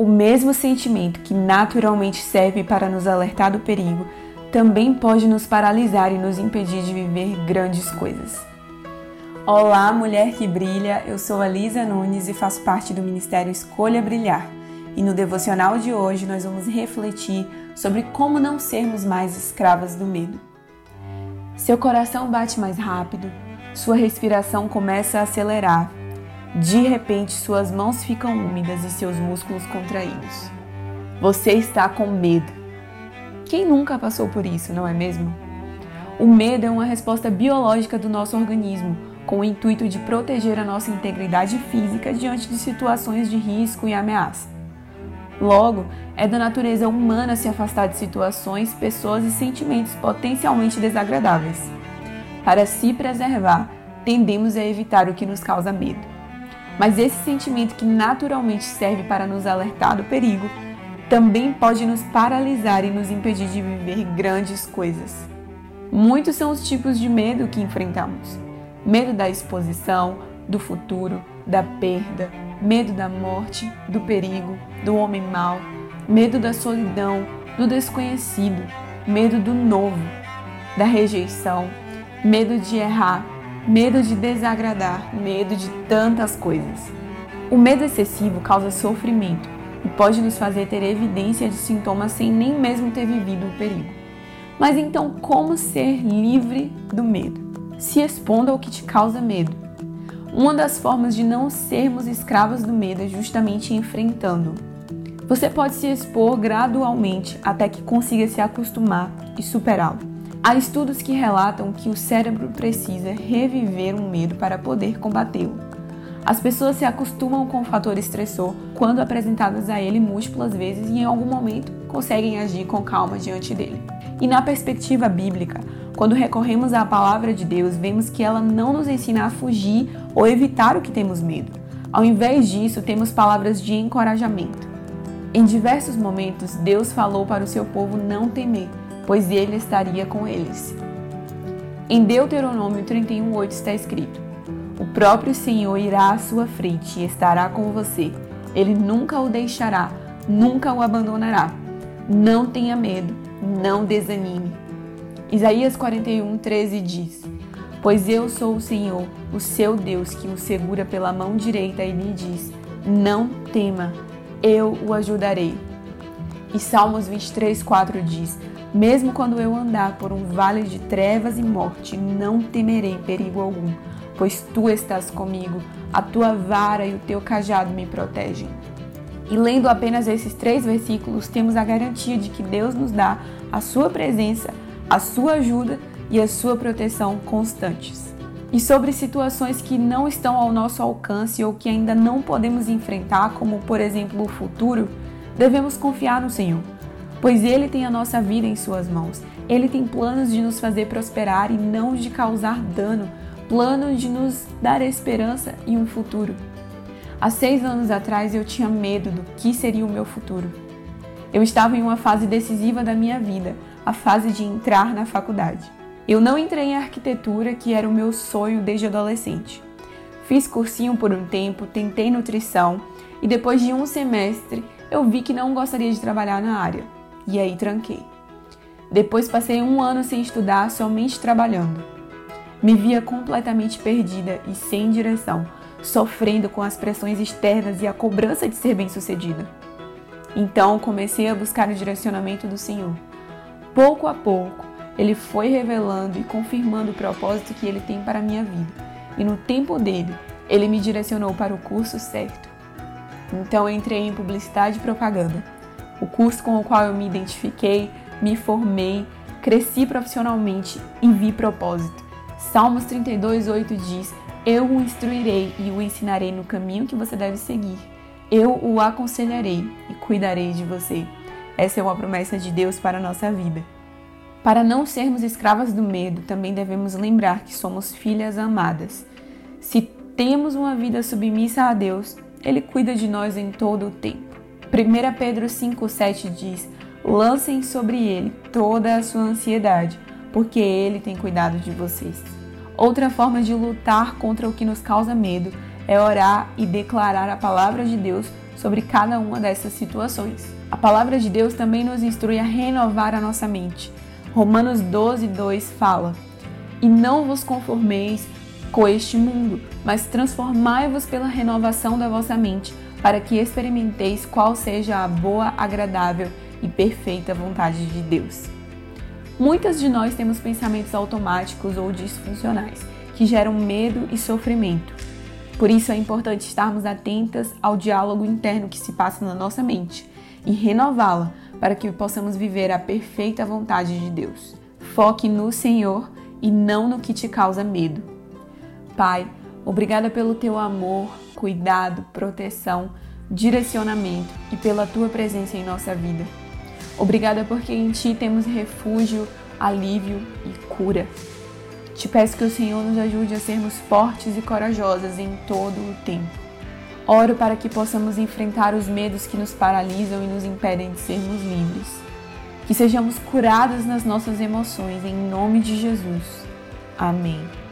O mesmo sentimento que naturalmente serve para nos alertar do perigo também pode nos paralisar e nos impedir de viver grandes coisas. Olá, mulher que brilha. Eu sou a Lisa Nunes e faço parte do Ministério Escolha Brilhar. E no devocional de hoje nós vamos refletir sobre como não sermos mais escravas do medo. Seu coração bate mais rápido, sua respiração começa a acelerar. De repente, suas mãos ficam úmidas e seus músculos contraídos. Você está com medo. Quem nunca passou por isso, não é mesmo? O medo é uma resposta biológica do nosso organismo, com o intuito de proteger a nossa integridade física diante de situações de risco e ameaça. Logo, é da natureza humana se afastar de situações, pessoas e sentimentos potencialmente desagradáveis. Para se preservar, tendemos a evitar o que nos causa medo. Mas esse sentimento que naturalmente serve para nos alertar do perigo, também pode nos paralisar e nos impedir de viver grandes coisas. Muitos são os tipos de medo que enfrentamos: medo da exposição, do futuro, da perda, medo da morte, do perigo, do homem mau, medo da solidão, do desconhecido, medo do novo, da rejeição, medo de errar, medo de desagradar, medo de tantas coisas. O medo excessivo causa sofrimento e pode nos fazer ter evidência de sintomas sem nem mesmo ter vivido o perigo. Mas então, como ser livre do medo? Se expondo ao que te causa medo uma das formas de não sermos escravos do medo é justamente enfrentando. Você pode se expor gradualmente até que consiga se acostumar e superá-lo. Há estudos que relatam que o cérebro precisa reviver um medo para poder combatê-lo. As pessoas se acostumam com o fator estressor quando apresentadas a ele múltiplas vezes e em algum momento conseguem agir com calma diante dele. E na perspectiva bíblica, quando recorremos à palavra de Deus, vemos que ela não nos ensina a fugir ou evitar o que temos medo. Ao invés disso, temos palavras de encorajamento. Em diversos momentos, Deus falou para o seu povo não temer, pois ele estaria com eles. Em Deuteronômio 31:8 está escrito: O próprio Senhor irá à sua frente e estará com você. Ele nunca o deixará, nunca o abandonará. Não tenha medo, não desanime. Isaías 41, 13 diz: Pois eu sou o Senhor, o seu Deus, que o segura pela mão direita e lhe diz: Não tema, eu o ajudarei. E Salmos 23, 4 diz: Mesmo quando eu andar por um vale de trevas e morte, não temerei perigo algum, pois tu estás comigo, a tua vara e o teu cajado me protegem. E lendo apenas esses três versículos, temos a garantia de que Deus nos dá a sua presença a sua ajuda e a sua proteção constantes. E sobre situações que não estão ao nosso alcance ou que ainda não podemos enfrentar, como por exemplo o futuro, devemos confiar no Senhor, pois Ele tem a nossa vida em Suas mãos. Ele tem planos de nos fazer prosperar e não de causar dano, planos de nos dar esperança e um futuro. Há seis anos atrás eu tinha medo do que seria o meu futuro. Eu estava em uma fase decisiva da minha vida, a fase de entrar na faculdade. Eu não entrei em arquitetura, que era o meu sonho desde adolescente. Fiz cursinho por um tempo, tentei nutrição e depois de um semestre eu vi que não gostaria de trabalhar na área. E aí tranquei. Depois passei um ano sem estudar, somente trabalhando. Me via completamente perdida e sem direção, sofrendo com as pressões externas e a cobrança de ser bem-sucedida. Então comecei a buscar o direcionamento do Senhor. Pouco a pouco, ele foi revelando e confirmando o propósito que ele tem para a minha vida. E no tempo dele, ele me direcionou para o curso certo. Então entrei em publicidade e propaganda, o curso com o qual eu me identifiquei, me formei, cresci profissionalmente e vi propósito. Salmos 32:8 diz: Eu o instruirei e o ensinarei no caminho que você deve seguir. Eu o aconselharei e cuidarei de você. Essa é uma promessa de Deus para a nossa vida. Para não sermos escravas do medo, também devemos lembrar que somos filhas amadas. Se temos uma vida submissa a Deus, Ele cuida de nós em todo o tempo. 1 Pedro 5,7 diz: Lancem sobre Ele toda a sua ansiedade, porque Ele tem cuidado de vocês. Outra forma de lutar contra o que nos causa medo é orar e declarar a palavra de Deus sobre cada uma dessas situações. A palavra de Deus também nos instrui a renovar a nossa mente. Romanos 12, 2 fala: E não vos conformeis com este mundo, mas transformai-vos pela renovação da vossa mente, para que experimenteis qual seja a boa, agradável e perfeita vontade de Deus. Muitas de nós temos pensamentos automáticos ou disfuncionais que geram medo e sofrimento. Por isso é importante estarmos atentas ao diálogo interno que se passa na nossa mente e renová-la para que possamos viver a perfeita vontade de Deus. Foque no Senhor e não no que te causa medo. Pai, obrigada pelo teu amor, cuidado, proteção, direcionamento e pela tua presença em nossa vida. Obrigada porque em ti temos refúgio, alívio e cura. Te peço que o Senhor nos ajude a sermos fortes e corajosas em todo o tempo. Oro para que possamos enfrentar os medos que nos paralisam e nos impedem de sermos livres. Que sejamos curados nas nossas emoções, em nome de Jesus. Amém.